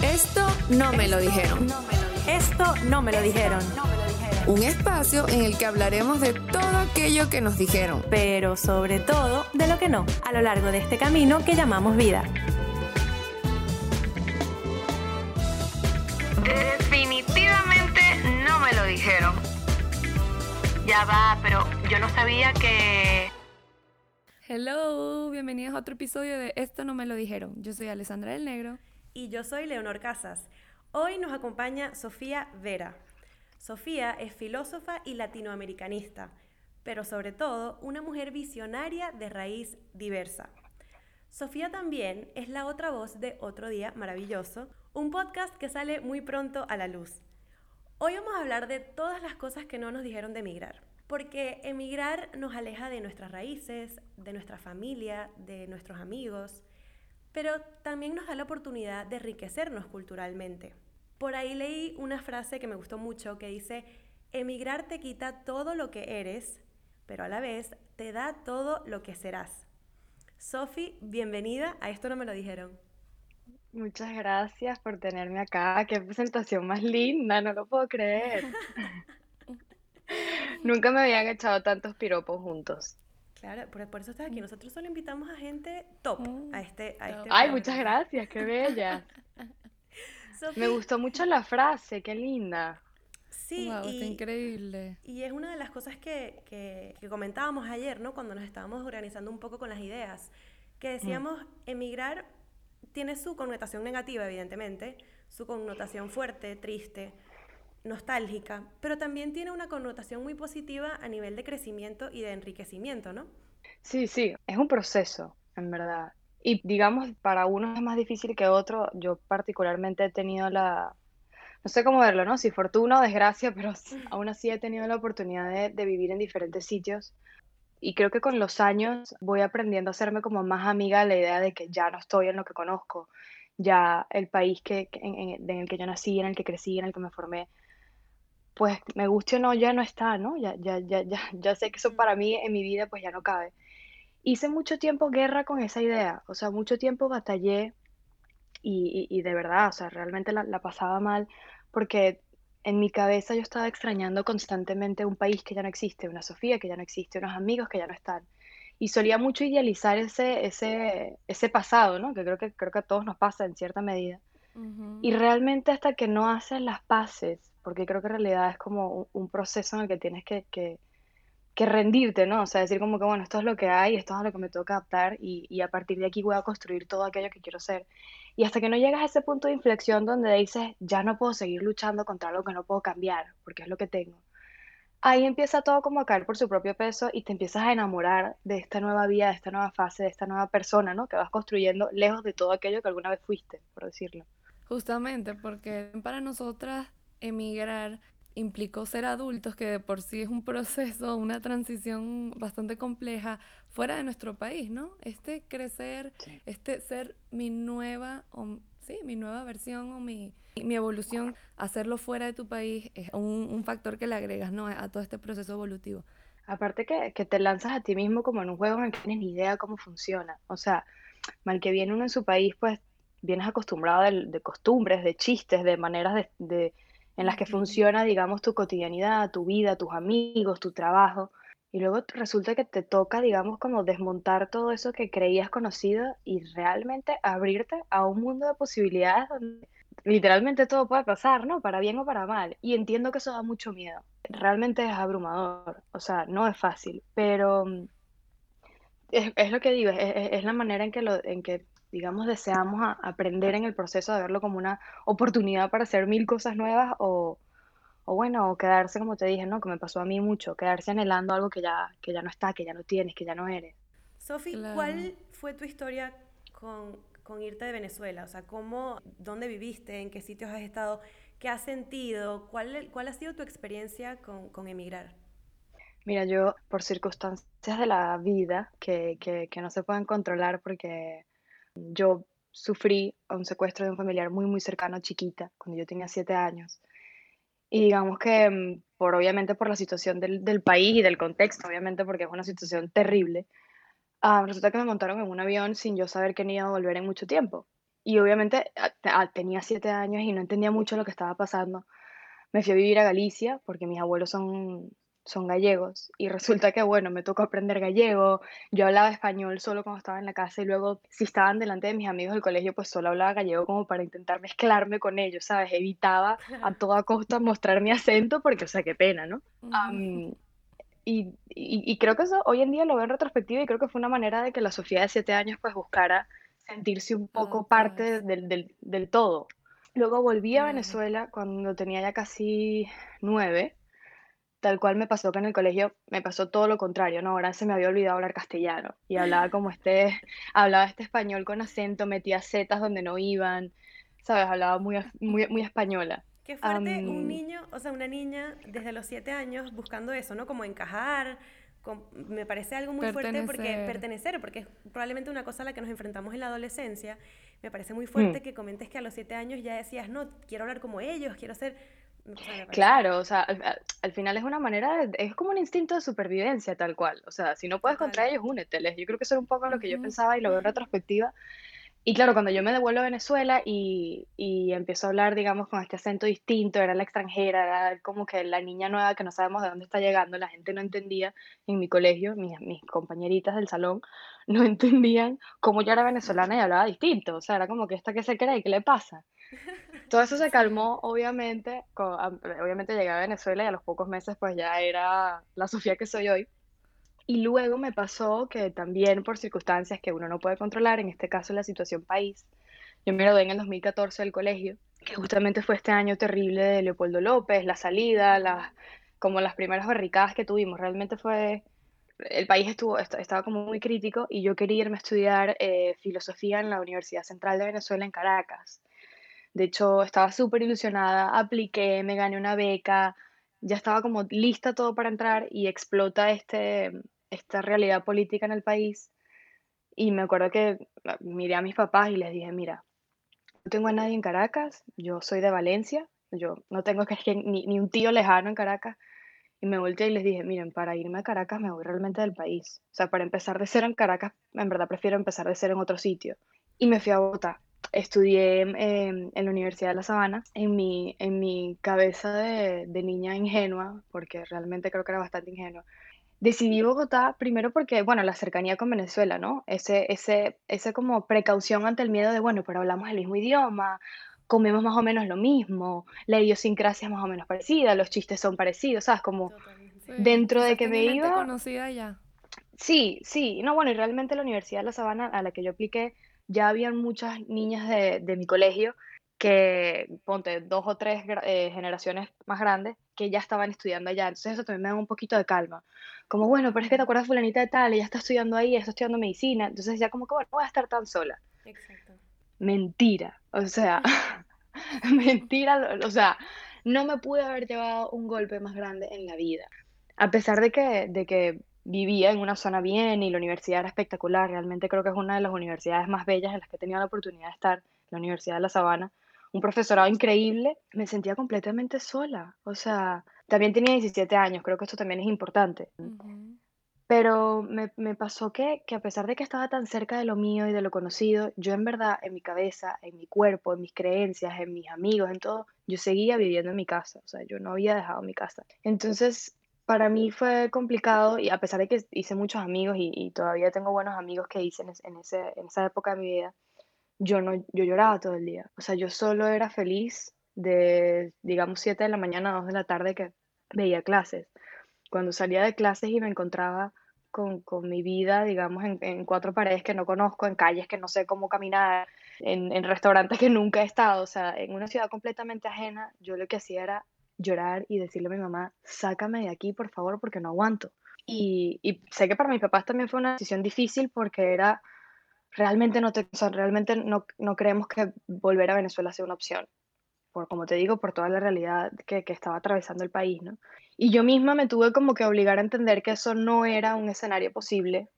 Esto no me lo dijeron. Esto no me lo dijeron. Un espacio en el que hablaremos de todo aquello que nos dijeron. Pero sobre todo de lo que no, a lo largo de este camino que llamamos vida. Ya va, pero yo no sabía que... Hello, bienvenidos a otro episodio de Esto no me lo dijeron. Yo soy Alessandra del Negro. Y yo soy Leonor Casas. Hoy nos acompaña Sofía Vera. Sofía es filósofa y latinoamericanista, pero sobre todo una mujer visionaria de raíz diversa. Sofía también es la otra voz de Otro Día Maravilloso, un podcast que sale muy pronto a la luz. Hoy vamos a hablar de todas las cosas que no nos dijeron de emigrar, porque emigrar nos aleja de nuestras raíces, de nuestra familia, de nuestros amigos, pero también nos da la oportunidad de enriquecernos culturalmente. Por ahí leí una frase que me gustó mucho que dice, emigrar te quita todo lo que eres, pero a la vez te da todo lo que serás. Sofi, bienvenida a Esto no me lo dijeron. Muchas gracias por tenerme acá. Qué presentación más linda, no lo puedo creer. Nunca me habían echado tantos piropos juntos. Claro, por, por eso estás aquí. Nosotros solo invitamos a gente top a este, a este Ay, programa. muchas gracias, qué bella. Me gustó mucho la frase, qué linda. Sí, wow, está y, increíble. y es una de las cosas que, que- que comentábamos ayer, ¿no? Cuando nos estábamos organizando un poco con las ideas, que decíamos, emigrar tiene su connotación negativa, evidentemente, su connotación fuerte, triste, nostálgica, pero también tiene una connotación muy positiva a nivel de crecimiento y de enriquecimiento, ¿no? Sí, sí, es un proceso, en verdad. Y digamos, para uno es más difícil que otro. Yo particularmente he tenido la, no sé cómo verlo, ¿no? Si fortuna o desgracia, pero aún así he tenido la oportunidad de, de vivir en diferentes sitios. Y creo que con los años voy aprendiendo a hacerme como más amiga de la idea de que ya no estoy en lo que conozco, ya el país que, en- en el que yo nací, en el que crecí, en el que me formé, pues me guste o no, ya no está, ¿no? Ya, ya, ya, ya, ya sé que eso para mí en mi vida pues ya no cabe. Hice mucho tiempo guerra con esa idea, o sea, mucho tiempo batallé y, y- y de verdad, o sea, realmente la, la pasaba mal porque en mi cabeza yo estaba extrañando constantemente un país que ya no existe, una Sofía que ya no existe, unos amigos que ya no están. Y solía mucho idealizar ese, ese, ese pasado, ¿no? Que creo que creo que a todos nos pasa en cierta medida. Ujú. Y realmente hasta que no haces las paces, porque creo que en realidad es como un, un proceso en el que tienes que, que, que rendirte, ¿no? O sea, decir como que, bueno, esto es lo que hay, esto es lo que me toca adaptar y, y a partir de aquí voy a construir todo aquello que quiero ser. Y hasta que no llegas a ese punto de inflexión donde dices, ya no puedo seguir luchando contra algo que no puedo cambiar, porque es lo que tengo. Ahí empieza todo como a caer por su propio peso y te empiezas a enamorar de esta nueva vida, de esta nueva fase, de esta nueva persona, ¿no? Que vas construyendo lejos de todo aquello que alguna vez fuiste, por decirlo. Justamente porque para nosotras emigrar implicó ser adultos, que de por sí es un proceso, una transición bastante compleja fuera de nuestro país, ¿no? Este crecer, Sí. este ser mi nueva, o, sí, mi nueva versión o mi, mi evolución, hacerlo fuera de tu país es un, un factor que le agregas, ¿no? A todo este proceso evolutivo. Aparte que, que te lanzas a ti mismo como en un juego en el que tienes ni idea cómo funciona. O sea, mal que viene uno en su país, pues vienes acostumbrado de, de costumbres, de chistes, de maneras de, de- en las que funciona, digamos, tu cotidianidad, tu vida, tus amigos, tu trabajo. Y luego resulta que te toca, digamos, como desmontar todo eso que creías conocido y realmente abrirte a un mundo de posibilidades donde literalmente todo puede pasar, ¿no? Para bien o para mal. Y entiendo que eso da mucho miedo. Realmente es abrumador, o sea, no es fácil, pero mm, es, es lo que digo, es, es- es la manera en que, lo, en que, digamos, deseamos a- aprender en el proceso de verlo como una oportunidad para hacer mil cosas nuevas o, o bueno, o quedarse, como te dije, ¿no? Que me pasó a mí mucho, quedarse anhelando algo que ya, que ya no está, que ya no tienes, que ya no eres. Sofi, Claro. ¿cuál fue tu historia con, con irte de Venezuela? O sea, ¿cómo, dónde viviste? ¿En qué sitios has estado? ¿Qué has sentido? ¿Cuál, cuál ha sido tu experiencia con, con emigrar? Mira, yo por circunstancias de la vida que, que, que no se pueden controlar porque yo sufrí un secuestro de un familiar muy, muy cercano, chiquita, cuando yo tenía siete años. Y digamos que, mm, por obviamente por la situación del, del país y del contexto, obviamente porque es una situación terrible, ah, resulta que me montaron en un avión sin yo saber que iba a volver en mucho tiempo. Y obviamente ah, ah, tenía siete años y no entendía mucho lo que estaba pasando. Me fui a vivir a Galicia porque mis abuelos son, son gallegos y resulta que, bueno, me tocó aprender gallego, yo hablaba español solo cuando estaba en la casa y luego si estaban delante de mis amigos del colegio, pues solo hablaba gallego como para intentar mezclarme con ellos, ¿sabes? Evitaba a toda costa mostrar mi acento porque, o sea, qué pena, ¿no? y, y, creo que eso hoy en día lo veo en retrospectiva y creo que fue una manera de que la Sofía de siete años pues buscara sentirse un poco parte del, del, del todo. Luego volví a Venezuela cuando tenía ya casi nueve tal cual me pasó que en el colegio me pasó todo lo contrario, ¿no? Ahora se me había olvidado hablar castellano y hablaba como este, hablaba este español con acento, metía zetas donde no iban, ¿sabes? Hablaba muy, muy, muy española. Qué fuerte un niño, o sea, una niña desde los siete años buscando eso, ¿no? Como encajar, me parece algo muy fuerte porque pertenecer, porque es probablemente una cosa a la que nos enfrentamos en la adolescencia. Me parece muy fuerte mm. que comentes que a los siete años ya decías, no, quiero hablar como ellos, quiero ser Claro, o sea, al, final es una manera, es como un instinto de supervivencia tal cual. O sea, si no puedes contra ellos, úneteles. Yo creo que eso era un poco lo que yo pensaba y lo veo en retrospectiva. Y claro, cuando yo me devuelvo a Venezuela y, y empiezo a hablar, digamos, con este acento distinto, era la extranjera, era como que la niña nueva que no sabemos de dónde está llegando, la gente no entendía en mi colegio, mis, mis compañeritas del salón no entendían cómo yo era venezolana y hablaba distinto. O sea, era como que esta que se cree, ¿qué le pasa? Todo eso se calmó, obviamente, obviamente llegué a Venezuela y a los pocos meses pues ya era la Sofía que soy hoy. Y luego me pasó que también por circunstancias que uno no puede controlar, en este caso la situación país, yo me gradué en el 2014 del colegio, que justamente fue este año terrible de Leopoldo López, la salida, las, como las primeras barricadas que tuvimos, realmente fue, el país estuvo, estaba como muy crítico y yo quería irme a estudiar eh, filosofía en la Universidad Central de Venezuela en Caracas. De hecho, estaba súper ilusionada, apliqué, me gané una beca, ya estaba como lista todo para entrar y explota este, esta realidad política en el país. Y me acuerdo que ah, miré a mis papás y les dije, mira, no tengo a nadie en Caracas, yo soy de Valencia, yo no tengo que, ni, ni un tío lejano en Caracas. Y me volteé y les dije, miren, para irme a Caracas me voy realmente del país. O sea, para empezar de cero en Caracas, en verdad prefiero empezar de cero en otro sitio. Y me fui a Bogotá estudié en la Universidad de La Sabana. En mi, en mi cabeza de, de, niña ingenua, porque realmente creo que era bastante ingenua, decidí Bogotá primero porque, bueno, la cercanía con Venezuela, ¿no? Ese, ese, ese como precaución ante el miedo de, bueno, pero hablamos el mismo idioma, comemos más o menos lo mismo, la idiosincrasia es más o menos parecida, los chistes son parecidos, ¿sabes? Como dentro de que me iba... conocida ya. Sí, sí, no, bueno, y realmente la Universidad de La Sabana a la que yo apliqué ya habían muchas niñas de, de mi colegio que, ponte, dos o tres eh, generaciones más grandes, que ya estaban estudiando allá. Entonces eso también me da un poquito de calma. Como, bueno, pero es que te acuerdas fulanita de tal, ella está estudiando ahí, está estudiando medicina. Entonces ya como que, bueno, no voy a estar tan sola. Exacto. Mentira. O sea, mentira. O sea, no me pude haber llevado un golpe más grande en la vida. A pesar de que, de que vivía en una zona bien y la universidad era espectacular. Realmente creo que es una de las universidades más bellas en las que he tenido la oportunidad de estar, la Universidad de La Sabana. Un profesorado increíble, me sentía completamente sola. O sea, también tenía 17 años, creo que esto también es importante. Pero me, me pasó que, que, a pesar de que estaba tan cerca de lo mío y de lo conocido, yo en verdad, en mi cabeza, en mi cuerpo, en mis creencias, en mis amigos, en todo, yo seguía viviendo en mi casa. O sea, yo no había dejado mi casa. Entonces, para mí fue complicado y a pesar de que hice muchos amigos y, todavía tengo buenos amigos que hice en, ese, en esa época de mi vida, yo, no, yo lloraba todo el día. O sea, yo solo era feliz de, digamos, 7 de la mañana a 2 de la tarde que veía clases. Cuando salía de clases y me encontraba con, con mi vida, digamos, en, en, cuatro paredes que no conozco, en calles que no sé cómo caminar, en, en restaurantes que nunca he estado, o sea, en una ciudad completamente ajena, yo lo que hacía era llorar y decirle a mi mamá, sácame de aquí, por favor, porque no aguanto. Y, y sé que para mis papás también fue una decisión difícil porque era, realmente no, te, realmente no, no creemos que volver a Venezuela sea una opción. Por, como te digo, por toda la realidad que, que estaba atravesando el país, ¿no? Y yo misma me tuve como que obligar a entender que eso no era un escenario posible,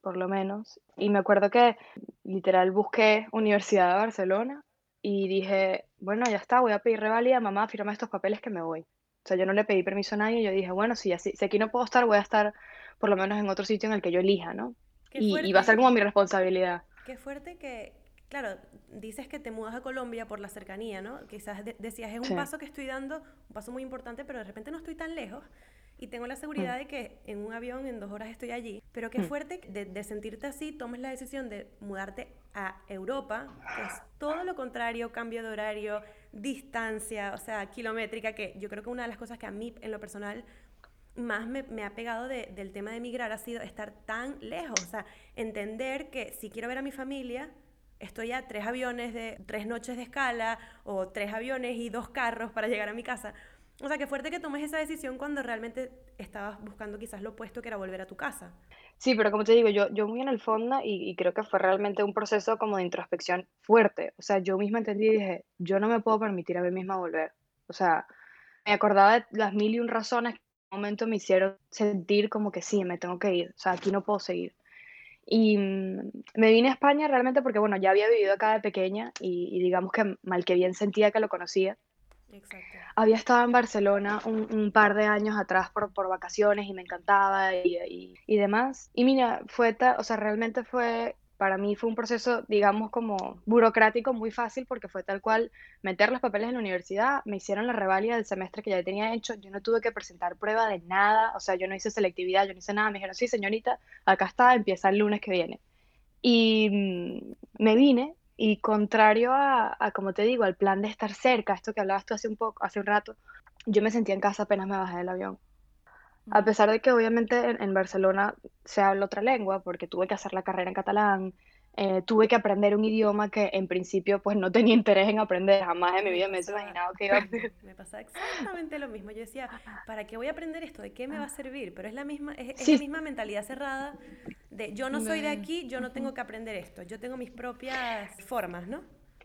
por lo menos. Y me acuerdo que literal busqué Universidad de Barcelona y dije, bueno, ya está, voy a pedir revalida, mamá, firma estos papeles que me voy. O sea, yo no le pedí permiso a nadie, yo dije, bueno, si, así, si aquí no puedo estar, voy a estar por lo menos en otro sitio en el que yo elija, ¿no? Y, y va a ser como mi responsabilidad. Qué fuerte que, claro, dices que te mudas a Colombia por la cercanía, ¿no? Quizás decías, es un paso que estoy dando, un paso muy importante, pero de repente no estoy tan lejos y tengo la seguridad mm. de que en un avión en dos horas estoy allí. Pero qué mm. fuerte de, sentirte así, tomes la decisión de mudarte a Europa, que es todo lo contrario, cambio de horario, distancia, o sea, kilométrica, que yo creo que una de las cosas que a mí en lo personal más me, me, ha pegado del tema de emigrar ha sido estar tan lejos, o sea, entender que si quiero ver a mi familia, estoy a tres aviones de tres noches de escala o tres aviones y dos carros para llegar a mi casa. O sea, qué fuerte que tomes esa decisión cuando realmente estabas buscando quizás lo opuesto que era volver a tu casa. Sí, pero como te digo, yo, yo muy en el fondo y, creo que fue realmente un proceso como de introspección fuerte. O sea, yo misma entendí y dije, yo no me puedo permitir a mí misma volver. O sea, me acordaba de las mil y un razones que en un momento me hicieron sentir como que sí, me tengo que ir. O sea, aquí no puedo seguir. Y mm, me vine a España realmente porque, bueno, ya había vivido acá de pequeña y, y digamos que mal que bien sentía que lo conocía. Había estado en Barcelona un, par de años atrás por, por vacaciones y me encantaba y, y, demás. Y mira, fue, o sea, realmente fue, para mí fue un proceso, digamos, como burocrático muy fácil porque fue tal cual meter los papeles en la universidad, me hicieron la revalida del semestre que ya tenía hecho, yo no tuve que presentar prueba de nada, o sea, yo no hice selectividad, yo no hice nada, me dijeron, sí, señorita, acá está, empieza el lunes que viene. Y mm, me vine y contrario a, como te digo, al plan de estar cerca, esto que hablabas tú hace un poco, hace un rato, yo me sentía en casa apenas me bajé del avión. A pesar de que obviamente en, Barcelona se habla otra lengua, porque tuve que hacer la carrera en catalán, eh, tuve que aprender un idioma que en principio pues no tenía interés en aprender, jamás en mi vida. Me he imaginado que iba a Me pasa exactamente lo mismo, yo decía, ¿para qué voy a aprender esto? ¿De qué me va a servir? Pero es la misma, es, la misma mentalidad cerrada de yo no soy de aquí, yo no tengo que aprender esto, yo tengo mis propias formas, ¿no?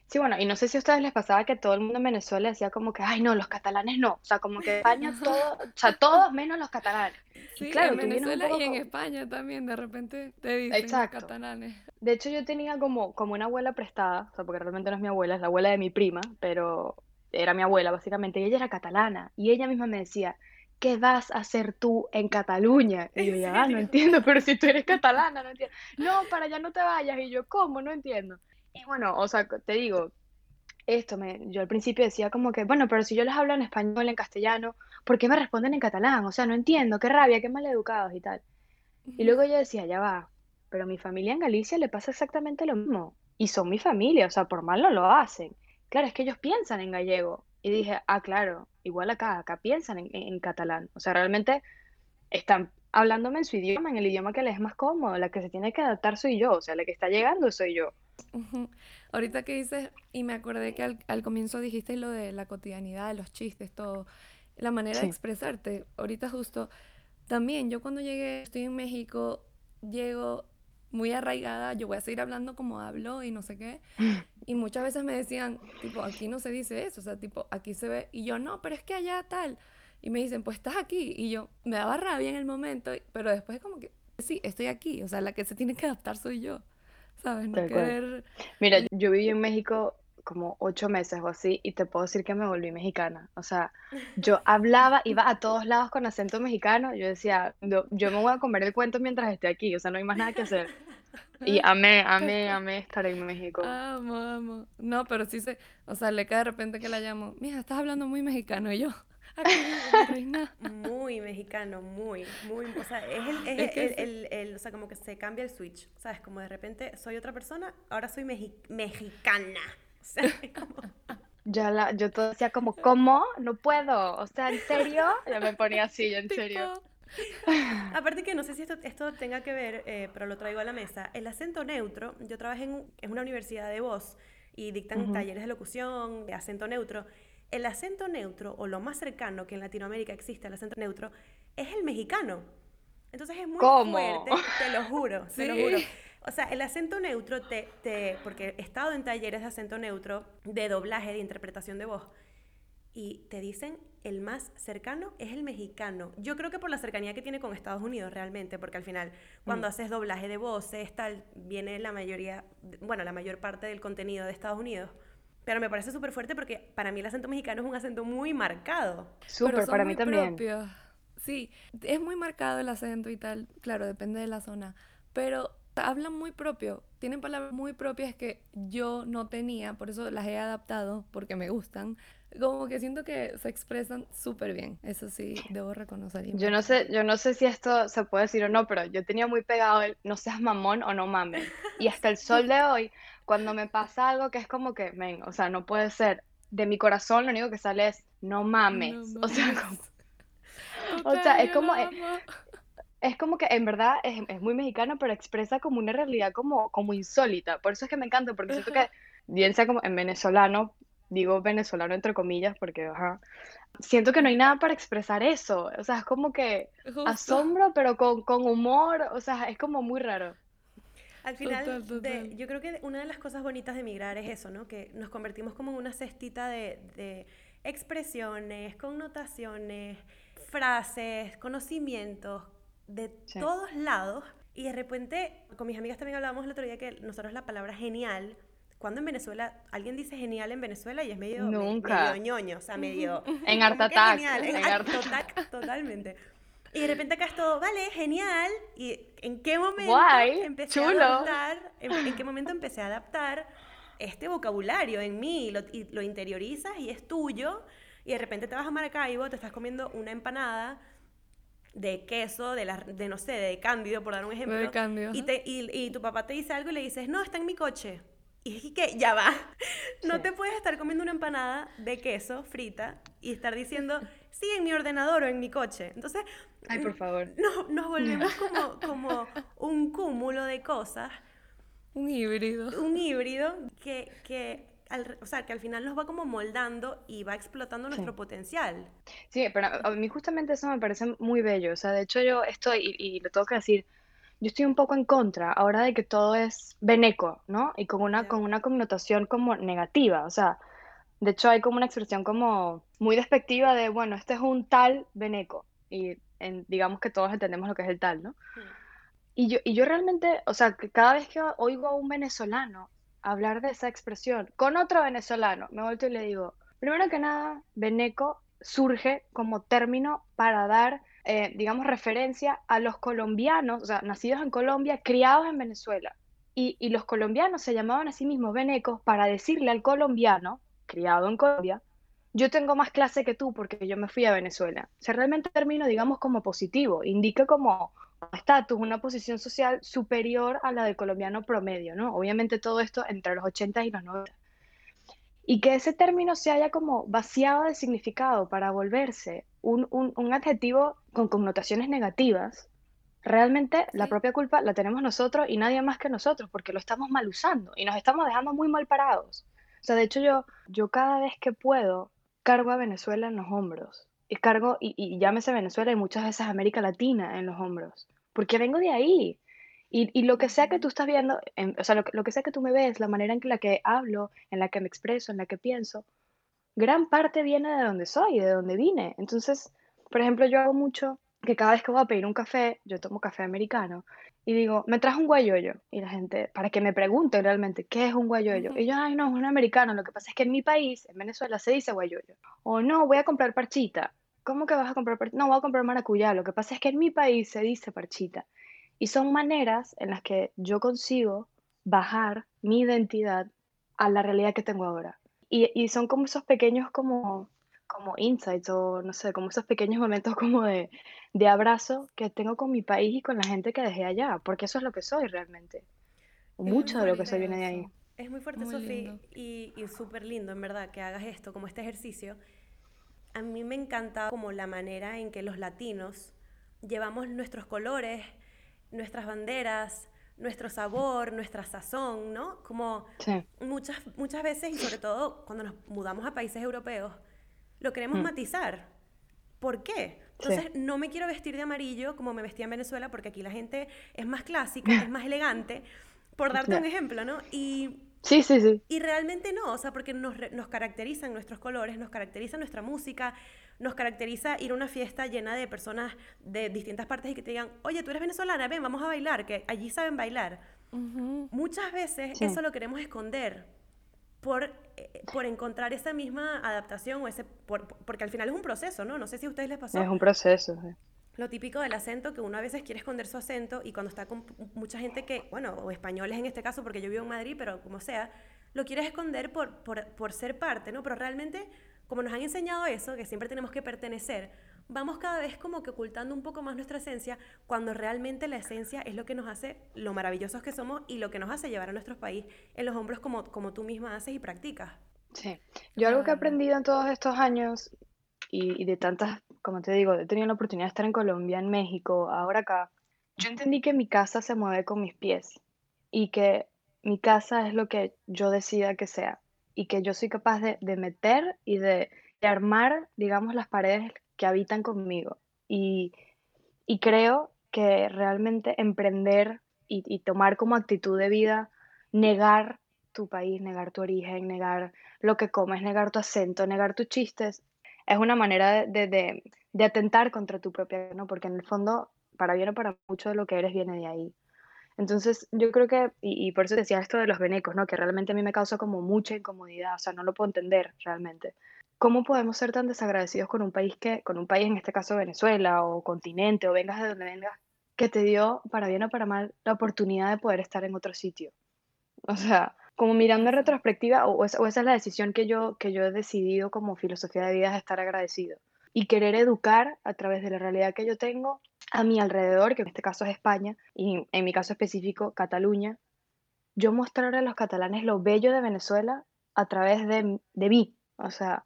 Sí, bueno, y no sé si a ustedes les pasaba que todo el mundo en Venezuela decía como que, ay, no, los catalanes no. O sea, como que España todo, o sea, todos menos los catalanes. Sí, claro, en Venezuela y en España también, de repente te dicen Exacto. catalanes. De hecho, yo tenía como, como una abuela prestada, o sea, porque realmente no es mi abuela, es la abuela de mi prima, pero era mi abuela básicamente, y ella era catalana, y ella misma me decía, ¿qué vas a hacer tú en Cataluña? Y yo, ya, ah, no entiendo, pero si tú eres catalana, no entiendo. No, para allá no te vayas, y yo, ¿cómo? No entiendo. Y bueno, o sea, te digo, esto me, yo al principio decía como que, bueno, pero si yo les hablo en español, en castellano, ¿por qué me responden en catalán? O sea, no entiendo, qué rabia, qué maleducados y tal. Y luego yo decía, ya va, pero a mi familia en Galicia le pasa exactamente lo mismo. Y son mi familia, o sea, por mal no lo hacen. Claro, es que ellos piensan en gallego. Y dije, ah, claro, igual acá, acá piensan en, en catalán. O sea, realmente están hablándome en su idioma, en el idioma que les es más cómodo. La que se tiene que adaptar soy yo, o sea, la que está llegando soy yo. Ahorita que dices, y me acordé que al, comienzo dijiste lo de la cotidianidad, los chistes, todo, la manera de expresarte. Ahorita justo, también yo cuando llegué, estoy en México, llego muy arraigada, yo voy a seguir hablando como hablo y no sé qué. Y muchas veces me decían, tipo, aquí no se dice eso, o sea, tipo, aquí se ve, y yo no, pero es que allá tal. Y me dicen, pues estás aquí. Y yo, me daba rabia en el momento, pero después como que, sí, estoy aquí, o sea, la que se tiene que adaptar soy yo. ¿Sabes? No Mira, yo viví en México como ocho meses o así y te puedo decir que me volví mexicana. O sea, yo hablaba, iba a todos lados con acento mexicano. Yo decía, yo, me voy a comer el cuento mientras esté aquí. O sea, no hay más nada que hacer. Y amé, amé, amé estar en México. Amo, amo. No, pero sí se, o sea, le cae de repente que la llamo, mija, estás hablando muy mexicano. Y yo, muy mexicano, muy, muy, o sea, es, el, es, el, el, o sea, como que se cambia el switch, ¿sabes? Como de repente soy otra persona, ahora soy mexicana. O sea, como... Ya la, yo todo decía como, ¿cómo? No puedo, o sea, ¿en serio? Ya me ponía así, en serio. Aparte que no sé si esto, esto tenga que ver, eh, pero lo traigo a la mesa. El acento neutro, yo trabajé en, en una universidad de voz y dictan talleres de locución, de acento neutro. El acento neutro, o lo más cercano que en Latinoamérica existe al acento neutro, es el mexicano. Entonces es muy fuerte, te lo juro, te lo juro. O sea, el acento neutro, te, te, porque he estado en talleres de acento neutro, de doblaje, de interpretación de voz, y te dicen el más cercano es el mexicano. Yo creo que por la cercanía que tiene con Estados Unidos realmente, porque al final cuando mm. haces doblaje de voces, tal, viene la mayoría, bueno, la mayor parte del contenido de Estados Unidos pero me parece súper fuerte porque para mí el acento mexicano es un acento muy marcado. Súper, para muy mí también. propios. Sí, es muy marcado el acento y tal, claro, depende de la zona, pero hablan muy propio, tienen palabras muy propias que yo no tenía, por eso las he adaptado porque me gustan. Como que siento que se expresan súper bien, eso sí, debo reconocer. Yo no sé, yo no sé si esto se puede decir o no, pero yo tenía muy pegado el no seas mamón o no mames. Y hasta el sol de hoy, cuando me pasa algo que es como que, men, o sea, no puede ser. De mi corazón lo único que sale es no mames. No O sea, mames. como- o sea, es como, amo. es como que en verdad es, es muy mexicano, pero expresa como una realidad como, como insólita. Por eso es que me encanta, porque siento que, bien sea como en venezolano, digo venezolano entre comillas, porque, ajá, siento que no hay nada para expresar eso. O sea, es como que Justo. asombro, pero con, con humor. O sea, es como muy raro. Al final, Total, de- yo creo que una de las cosas bonitas de emigrar es eso, ¿no? Que nos convertimos como en una cestita de, de expresiones, connotaciones, frases, conocimientos de Sí. todos lados. Y de repente, con mis amigas también hablábamos el otro día que nosotros la palabra genial, cuando en Venezuela, alguien dice genial en Venezuela y es medio, me- Nunca. medio ñoño, o sea, medio... En Art Attack, genial, en en Art Art Attack, totalmente. Y de repente acá es todo, vale, genial. ¿Y en qué momento Guay, empecé chulo. a adaptar, en, en qué momento empecé a adaptar este vocabulario en mí y lo, y lo interiorizas y es tuyo? Y de repente te vas a Maracaibo, te estás comiendo una empanada de queso, de, la, de no sé, de cándido, por dar un ejemplo. De cambio, y, te, y, y tu papá te dice algo y le dices, no, está en mi coche. Y es que ya va. No Sí. te puedes estar comiendo una empanada de queso frita y estar diciendo, sí, en mi ordenador o en mi coche. Entonces, Ay, por favor. no, nos volvemos como, como un cúmulo de cosas, Un híbrido. un híbrido que, que, al- o sea, que al final nos va como moldando y va explotando nuestro potencial. Sí, pero a mí justamente eso me parece muy bello. O sea, de hecho yo estoy, y, y lo tengo que decir, yo estoy un poco en contra ahora de que todo es beneco, ¿no? Y con una, Ya. con una connotación como negativa. O sea, de hecho hay como una expresión como muy despectiva de, bueno, este es un tal beneco. Y en- digamos que todos entendemos lo que es el tal, ¿no? Y yo, y yo realmente, o sea, que cada vez que oigo a un venezolano hablar de esa expresión con otro venezolano, me vuelto y le digo, primero que nada, veneco surge como término para dar, eh, digamos, referencia a los colombianos, o sea, nacidos en Colombia, criados en Venezuela. Y, y los colombianos se llamaban a sí mismos venecos para decirle al colombiano, criado en Colombia, yo tengo más clase que tú porque yo me fui a Venezuela. O sea, realmente término, digamos, como positivo, indica como estatus, una posición social superior a la del colombiano promedio, ¿no? Obviamente todo esto entre los 80 y los 90. Y que ese término se haya como vaciado de significado para volverse un, un- un adjetivo con connotaciones negativas, realmente la propia culpa la tenemos nosotros y nadie más que nosotros, porque lo estamos mal usando y nos estamos dejando muy mal parados. O sea, de hecho yo, yo cada vez que puedo cargo a Venezuela en los hombros. Y cargo, y, y llámese Venezuela y muchas veces América Latina en los hombros. Porque vengo de ahí. Y, y lo que sea que tú estás viendo, en- o sea, lo, que- lo que sea que tú me ves, la manera en la que hablo, en la que me expreso, en la que pienso, gran parte viene de donde soy, de donde vine. Entonces, por ejemplo, yo hago mucho que cada vez que voy a pedir un café, yo tomo café americano, y digo, me traes un guayoyo. Y la gente, para que me pregunte realmente, ¿qué es un guayoyo? Y yo, ay, no, es un americano. Lo que pasa es que en mi país, en Venezuela, se dice guayoyo. O no, voy a comprar parchita. ¿Cómo que vas a comprar parchita? No, voy a comprar maracuyá. Lo que pasa es que en mi país se dice parchita. Y son maneras en las que yo consigo bajar mi identidad a la realidad que tengo ahora. Y, y son como esos pequeños como, como insights o no sé, como esos pequeños momentos como de, de abrazo que tengo con mi país y con la gente que dejé allá, porque eso es lo que soy realmente. Es Mucho de lo que soy viene de ahí. Es muy fuerte, lindo. y, y súper lindo, en verdad, que hagas esto, como este ejercicio. A mí me encanta como la manera en que los latinos llevamos nuestros colores, nuestras banderas, nuestro sabor, nuestra sazón, ¿no? Como Sí, muchas, muchas veces, y sobre todo cuando nos mudamos a países europeos, lo queremos Mm. matizar. ¿Por qué? Sí. Entonces, no me quiero vestir de amarillo como me vestía en Venezuela, porque aquí la gente es más clásica, es más elegante, por darte un ejemplo, ¿no? Y, sí, sí. sí. y realmente no, o sea, porque nos, nos caracterizan nuestros colores, nos caracteriza nuestra música, nos caracteriza ir a una fiesta llena de personas de distintas partes y que te digan, oye, tú eres venezolana, ven, vamos a bailar, que allí saben bailar. Muchas veces Sí. eso lo queremos esconder por, eh, por encontrar esa misma adaptación o ese, porque al final es un proceso, ¿no? No sé si a ustedes les pasó. Es un proceso. Lo típico del acento, que uno a veces quiere esconder su acento y cuando está con mucha gente que, bueno, o españoles en este caso, porque yo vivo en Madrid, pero como sea, lo quieres esconder por, por, por ser parte, ¿no? Pero realmente, como nos han enseñado eso, que siempre tenemos que pertenecer, vamos cada vez como que ocultando un poco más nuestra esencia, cuando realmente la esencia es lo que nos hace lo maravillosos que somos y lo que nos hace llevar a nuestro país en los hombros como, como tú misma haces y practicas. Sí, yo algo que he aprendido en todos estos años y, y de tantas, como te digo, he tenido la oportunidad de estar en Colombia, en México, ahora acá, yo entendí que mi casa se mueve con mis pies y que mi casa es lo que yo decida que sea y que yo soy capaz de, de meter y de, de armar, digamos, las paredes que habitan conmigo. Y, creo que realmente emprender y, tomar como actitud de vida, negar tu país, negar tu origen, negar lo que comes, negar tu acento, negar tus chistes, es una manera de, atentar contra tu propia, ¿no? Porque en el fondo, para bien o para mucho de lo que eres viene de ahí. Entonces, yo creo que, y, y, por eso decía esto de los venecos, ¿no? Que realmente a mí me causa como mucha incomodidad, o sea, no lo puedo entender realmente. ¿Cómo podemos ser tan desagradecidos con un país que, con un país, en este caso Venezuela o continente o vengas de donde vengas, que te dio, para bien o para mal, la oportunidad de poder estar en otro sitio? O sea, como mirando en retrospectiva, o, esa, es la decisión que yo, que yo he decidido como filosofía de vida, es estar agradecido y querer educar a través de la realidad que yo tengo a mi alrededor, que en este caso es España, y en mi caso específico, Cataluña, yo mostrar a los catalanes lo bello de Venezuela a través de, de mí. O sea,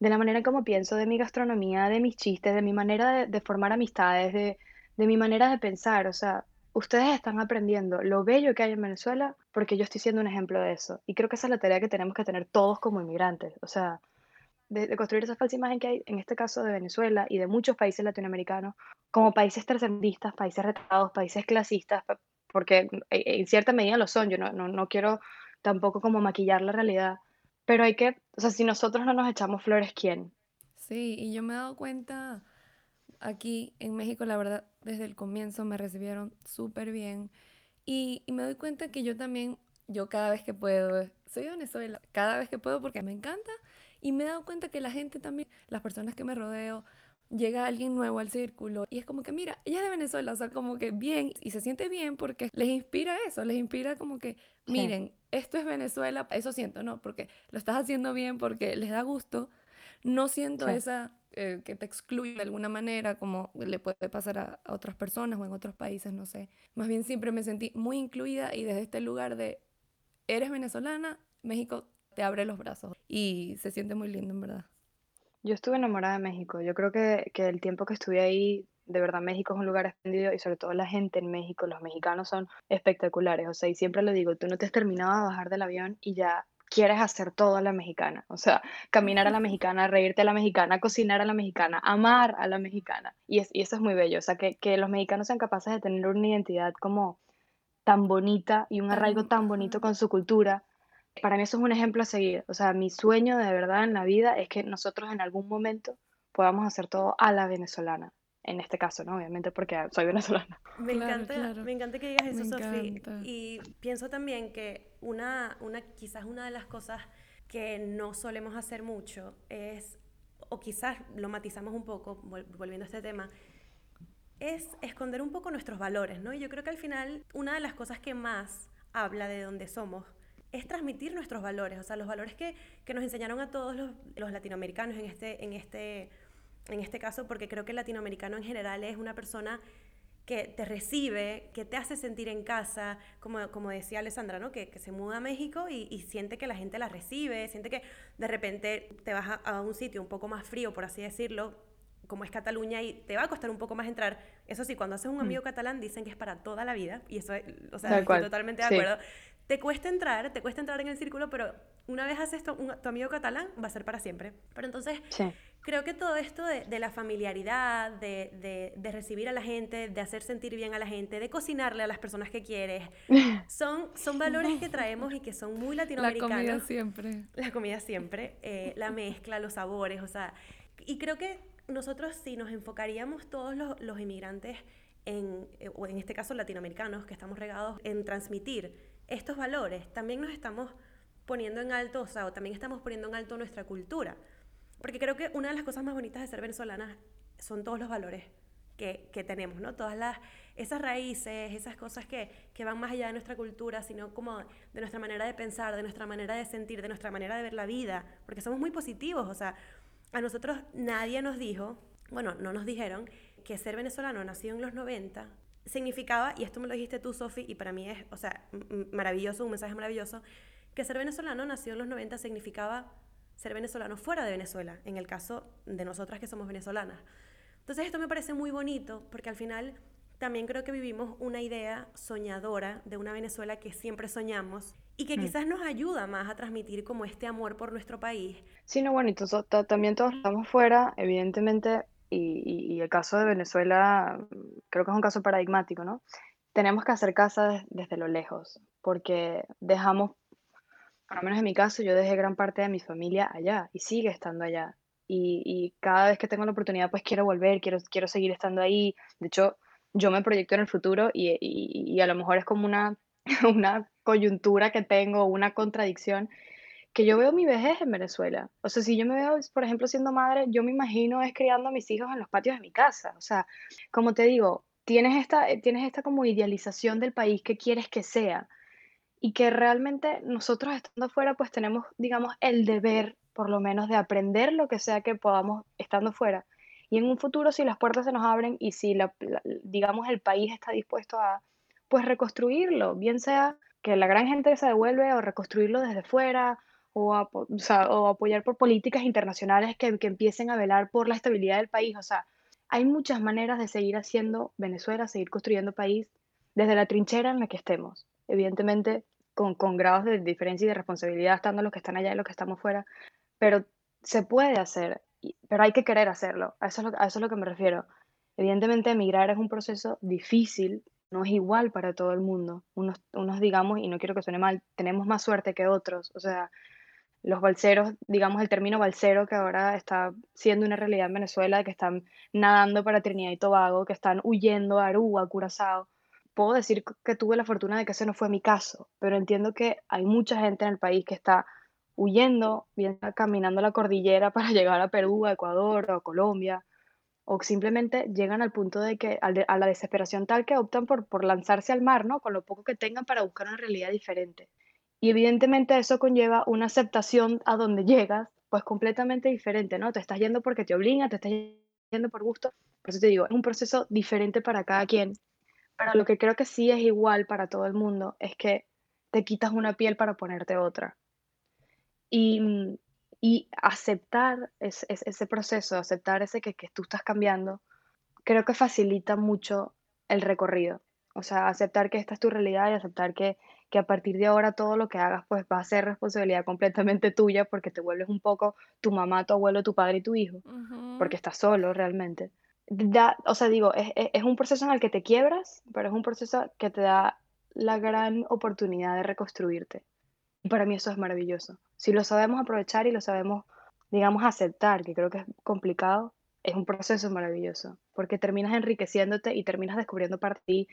de la manera como pienso, de mi gastronomía, de mis chistes, de mi manera de, formar amistades, de, mi manera de pensar. O sea, ustedes están aprendiendo lo bello que hay en Venezuela porque yo estoy siendo un ejemplo de eso. Y creo que esa es la tarea que tenemos que tener todos como inmigrantes. O sea, de, construir esa falsa imagen que hay en este caso de Venezuela y de muchos países latinoamericanos como países trascendistas, países retratados, países clasistas, porque en cierta medida lo son. Yo no, no, no quiero tampoco como maquillar la realidad pero hay que, o sea, si nosotros no nos echamos flores, ¿quién? Sí, y yo me he dado cuenta aquí en México, la verdad, desde el comienzo me recibieron súper bien. Y, y, me doy cuenta que yo también, yo cada vez que puedo, soy de Venezuela, cada vez que puedo porque me encanta. Y me he dado cuenta que la gente también, las personas que me rodeo, llega alguien nuevo al círculo y es como que, mira, ella es de Venezuela, o sea, como que bien, y se siente bien porque les inspira eso, les inspira como que, miren, esto es Venezuela, eso siento, ¿no? Porque lo estás haciendo bien, porque les da gusto, no siento esa eh, que te excluye de alguna manera, como le puede pasar a, a otras personas o en otros países, no sé. Más bien siempre me sentí muy incluida y desde este lugar de, eres venezolana, México te abre los brazos y se siente muy lindo, en verdad. Yo estuve enamorada de México. Yo creo que, que el tiempo que estuve ahí, de verdad México es un lugar espléndido y sobre todo la gente en México, los mexicanos son espectaculares. O sea, y siempre lo digo, tú no te has terminado de bajar del avión y ya quieres hacer todo a la mexicana. O sea, caminar a la mexicana, reírte a la mexicana, cocinar a la mexicana, amar a la mexicana. Y, es, y eso es muy bello. O sea, que, que los mexicanos sean capaces de tener una identidad como tan bonita y un arraigo tan bonito con su cultura para mí eso es un ejemplo a seguir. O sea, mi sueño de verdad en la vida es que nosotros en algún momento podamos hacer todo a la venezolana. En este caso, ¿no? Obviamente porque soy venezolana. Me, encanta, me encanta que digas eso, Sofía. Y pienso también que una, una, quizás una de las cosas que no solemos hacer mucho es, o quizás lo matizamos un poco, volviendo a este tema, es esconder un poco nuestros valores, ¿no? Y yo creo que al final una de las cosas que más habla de dónde somos es transmitir nuestros valores, o sea, los valores que, que nos enseñaron a todos los, los, latinoamericanos en este, en, este, en este caso, porque creo que el latinoamericano en general es una persona que te recibe, que te hace sentir en casa, como, como decía Alessandra, ¿no? que, que se muda a México y, y, siente que la gente la recibe, siente que de repente te vas a, a un sitio un poco más frío, por así decirlo, como es Cataluña y te va a costar un poco más entrar. Eso sí, cuando haces un mm. amigo catalán dicen que es para toda la vida y eso, o sea, estoy totalmente de acuerdo. Te cuesta entrar, te cuesta entrar en el círculo, pero una vez haces esto, tu amigo catalán va a ser para siempre. Pero entonces, creo que todo esto de, la familiaridad, de, de, recibir a la gente, de hacer sentir bien a la gente, de cocinarle a las personas que quieres, son, son valores que traemos y que son muy latinoamericanos. La comida siempre. La comida siempre, eh, la mezcla, los sabores, o sea, y creo que nosotros si nos enfocaríamos todos los, los inmigrantes en, eh, o en este caso latinoamericanos, que estamos regados en transmitir estos valores, también nos estamos poniendo en alto, o sea, o también estamos poniendo en alto nuestra cultura. Porque creo que una de las cosas más bonitas de ser venezolana son todos los valores que, que tenemos, ¿no? Todas las, esas raíces, esas cosas que, que, van más allá de nuestra cultura, sino como de nuestra manera de pensar, de nuestra manera de sentir, de nuestra manera de ver la vida, porque somos muy positivos, o sea, a nosotros nadie nos dijo, bueno, no nos dijeron que ser venezolano nacido en los 90 significaba, y esto me lo dijiste tú, Sofi, y para mí es, o sea, maravilloso, un mensaje maravilloso, que ser venezolano nacido en los 90 significaba ser venezolano fuera de Venezuela, en el caso de nosotras que somos venezolanas. Entonces esto me parece muy bonito porque al final también creo que vivimos una idea soñadora de una Venezuela que siempre soñamos y que mm. quizás nos ayuda más a transmitir como este amor por nuestro país. Sí, no, bueno, y también todos estamos fuera, evidentemente, y, y, el caso de Venezuela creo que es un caso paradigmático, ¿no? Tenemos que hacer casa desde lo lejos, porque dejamos por lo menos en mi caso, yo dejé gran parte de mi familia allá y sigue estando allá. Y, cada vez que tengo la oportunidad, pues quiero volver, quiero, quiero seguir estando ahí. De hecho, yo me proyecto en el futuro y, y, a lo mejor es como una, una coyuntura que tengo, una contradicción, que yo veo mi vejez en Venezuela. O sea, si yo me veo, por ejemplo, siendo madre, yo me imagino es criando a mis hijos en los patios de mi casa. O sea, como te digo, tienes esta, tienes esta como idealización del país que quieres que sea y que realmente nosotros estando fuera pues tenemos, digamos, el deber por lo menos de aprender lo que sea que podamos estando fuera. Y en un futuro si las puertas se nos abren y si, la, digamos, el país está dispuesto a, pues, reconstruirlo, bien sea que la gran gente se devuelve o reconstruirlo desde fuera o, o, apoyar por políticas internacionales que, que empiecen a velar por la estabilidad del país. O sea, hay muchas maneras de seguir haciendo Venezuela, seguir construyendo país desde la trinchera en la que estemos. Evidentemente, con, con grados de diferencia y de responsabilidad, estando los que están allá y los que estamos fuera, pero se puede hacer, pero hay que querer hacerlo, a eso es lo, eso es lo que me refiero. Evidentemente, emigrar es un proceso difícil, no es igual para todo el mundo. Unos, unos, digamos, y no quiero que suene mal, tenemos más suerte que otros. O sea, los balseros, digamos el término balsero que ahora está siendo una realidad en Venezuela, que están nadando para Trinidad y Tobago, que están huyendo a Aruba, Curazao, puedo decir que tuve la fortuna de que ese no fue mi caso, pero entiendo que hay mucha gente en el país que está huyendo, bien caminando la cordillera para llegar a Perú, a Ecuador o a Colombia, o simplemente llegan al punto de que a la desesperación tal que optan por, por lanzarse al mar, ¿no? Con lo poco que tengan para buscar una realidad diferente. Y evidentemente eso conlleva una aceptación a donde llegas, pues completamente diferente, ¿no? Te estás yendo porque te obliga, te estás yendo por gusto. Por eso te digo, es un proceso diferente para cada quien pero lo que creo que sí es igual para todo el mundo es que te quitas una piel para ponerte otra. Y, y aceptar ese proceso, aceptar ese que, que tú estás cambiando, creo que facilita mucho el recorrido. O sea, aceptar que esta es tu realidad y aceptar que, que, a partir de ahora todo lo que hagas pues va a ser responsabilidad completamente tuya porque te vuelves un poco tu mamá, tu abuelo, tu padre y tu hijo, porque estás solo realmente o sea, digo, es, es, un proceso en el que te quiebras, pero es un proceso que te da la gran oportunidad de reconstruirte. Y para mí eso es maravilloso. Si lo sabemos aprovechar y lo sabemos, digamos, aceptar, que creo que es complicado, es un proceso maravilloso, porque terminas enriqueciéndote y terminas descubriendo para ti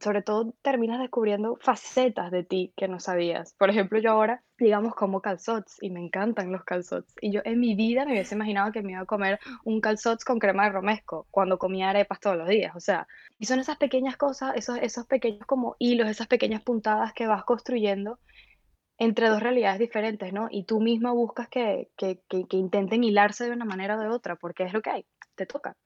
sobre todo terminas descubriendo facetas de ti que no sabías. Por ejemplo, yo ahora, digamos, como calzots y me encantan los calzots. Y yo en mi vida me hubiese imaginado que me iba a comer un calzots con crema de romesco cuando comía arepas todos los días. O sea, y son esas pequeñas cosas, esos, esos pequeños como hilos, esas pequeñas puntadas que vas construyendo entre dos realidades diferentes, ¿no? Y tú misma buscas que, que, que, que intenten hilarse de una manera o de otra, porque es lo que hay, te toca.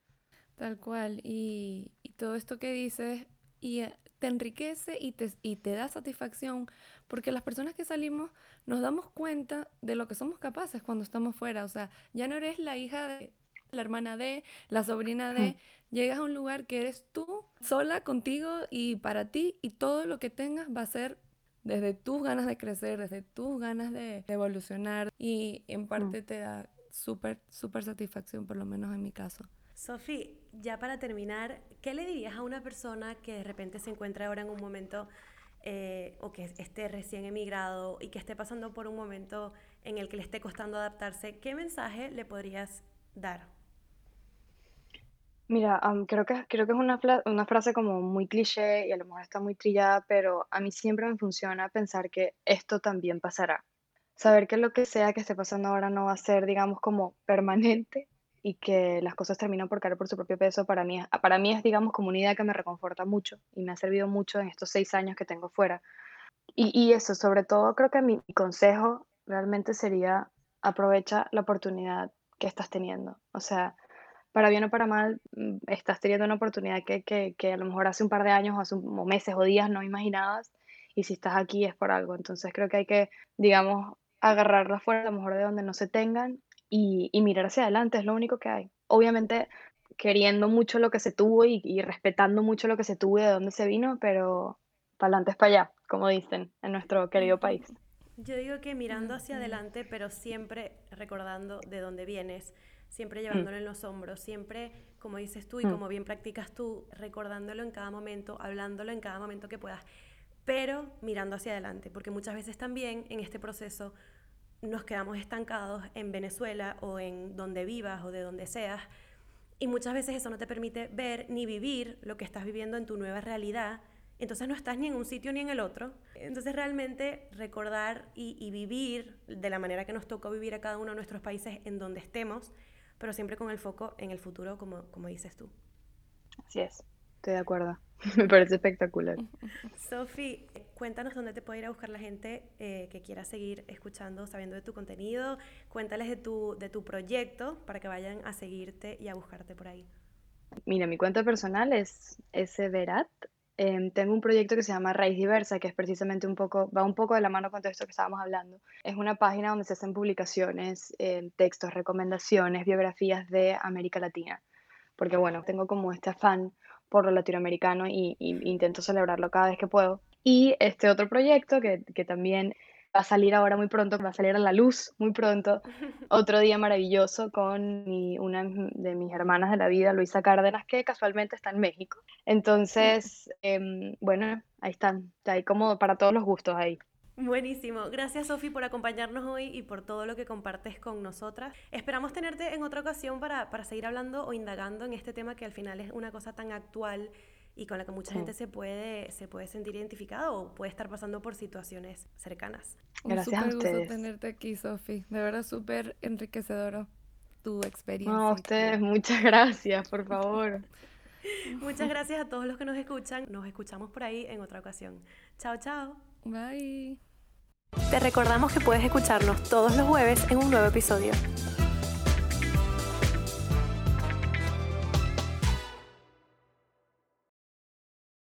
Tal cual. Y, todo esto que dices y eh, te enriquece y te, y te da satisfacción porque las personas que salimos nos damos cuenta de lo que somos capaces cuando estamos fuera. O sea, ya no eres la hija de la hermana de, la sobrina de, llegas a un lugar que eres tú, sola contigo y para ti y todo lo que tengas va a ser desde tus ganas de crecer, desde tus ganas de, evolucionar y en parte te da súper, súper satisfacción, por lo menos en mi caso. Sofi, ya para terminar, ¿qué le dirías a una persona que de repente se encuentra ahora en un momento eh, o que esté recién emigrado y que esté pasando por un momento en el que le esté costando adaptarse? ¿Qué mensaje le podrías dar? Mira, creo que, creo que es una, una frase como muy cliché y a lo mejor está muy trillada, pero a mí siempre me funciona pensar que esto también pasará. Saber que lo que sea que esté pasando ahora no va a ser, digamos, como permanente y que las cosas terminan por caer por su propio peso, para mí, para mí es, digamos, como una idea que me reconforta mucho y me ha servido mucho en estos seis años que tengo fuera. Y, eso, sobre todo, creo que mi consejo realmente sería aprovecha la oportunidad que estás teniendo. O sea, para bien o para mal, mm, estás teniendo una oportunidad que, que, que a lo mejor hace un par de años o hace meses o días no imaginabas. Y si estás aquí es por algo. Entonces creo que hay que, digamos, agarrarla fuera a lo mejor de donde no se tengan y, y mirar hacia adelante, es lo único que hay. Obviamente queriendo mucho lo que se tuvo y, y respetando mucho lo que se tuvo y de dónde se vino, pero para adelante es para allá, como dicen en nuestro querido país. Yo digo que mirando hacia adelante, pero siempre recordando de dónde vienes, siempre Mm, llevándolo en los hombros, siempre, como dices tú y mm, como bien practicas tú, recordándolo en cada momento, hablándolo en cada momento que puedas, pero mirando hacia adelante, porque muchas veces también en este proceso nos quedamos estancados en Venezuela o en donde vivas o de donde seas, y muchas veces eso no te permite ver ni vivir lo que estás viviendo en tu nueva realidad. Entonces no estás ni en un sitio ni en el otro. Entonces realmente recordar y, y vivir de la manera que nos tocó vivir a cada uno de nuestros países en donde estemos, pero siempre con el foco en el futuro, como, como dices tú. así es, estoy de acuerdo. Me parece espectacular. Sofi, cuéntanos dónde te puede ir a buscar la gente eh, que quiera seguir escuchando, sabiendo de tu contenido. Cuéntales de tu, de tu proyecto para que vayan a seguirte y a buscarte por ahí. Mira, mi cuenta personal es Verat. Em, tengo un proyecto que se llama Raíz Diversa, que es precisamente un poco, va un poco de la mano con todo esto que estábamos hablando. Es una página donde se hacen publicaciones, em, textos, recomendaciones, biografías de América Latina. Porque bueno, tengo como este afán por lo latinoamericano y, y intento celebrarlo cada vez que puedo. Y este otro proyecto que, que también va a salir ahora muy pronto, va a salir a la luz muy pronto, otro día maravilloso con mi- una de mis hermanas de la vida, Luisa Cárdenas, que casualmente está en México. Entonces, em, bueno, ahí están, hay como para todos los gustos ahí. Buenísimo. Gracias, Sofi, por acompañarnos hoy y por todo lo que compartes con nosotras. Esperamos tenerte en otra ocasión para, para seguir hablando o indagando en este tema que al final es una cosa tan actual y con la que mucha Sí. gente se puede, se puede sentir identificada o puede estar pasando por situaciones cercanas. Un Gracias a súper gusto ustedes. tenerte aquí, Sofi. De verdad, súper enriquecedora tu No, a experiencia ustedes, muchas gracias, por favor. Muchas gracias a todos los que nos escuchan. Nos escuchamos por ahí en otra ocasión. Chao, chao. Bye. Te recordamos que puedes escucharnos todos los jueves en un nuevo episodio.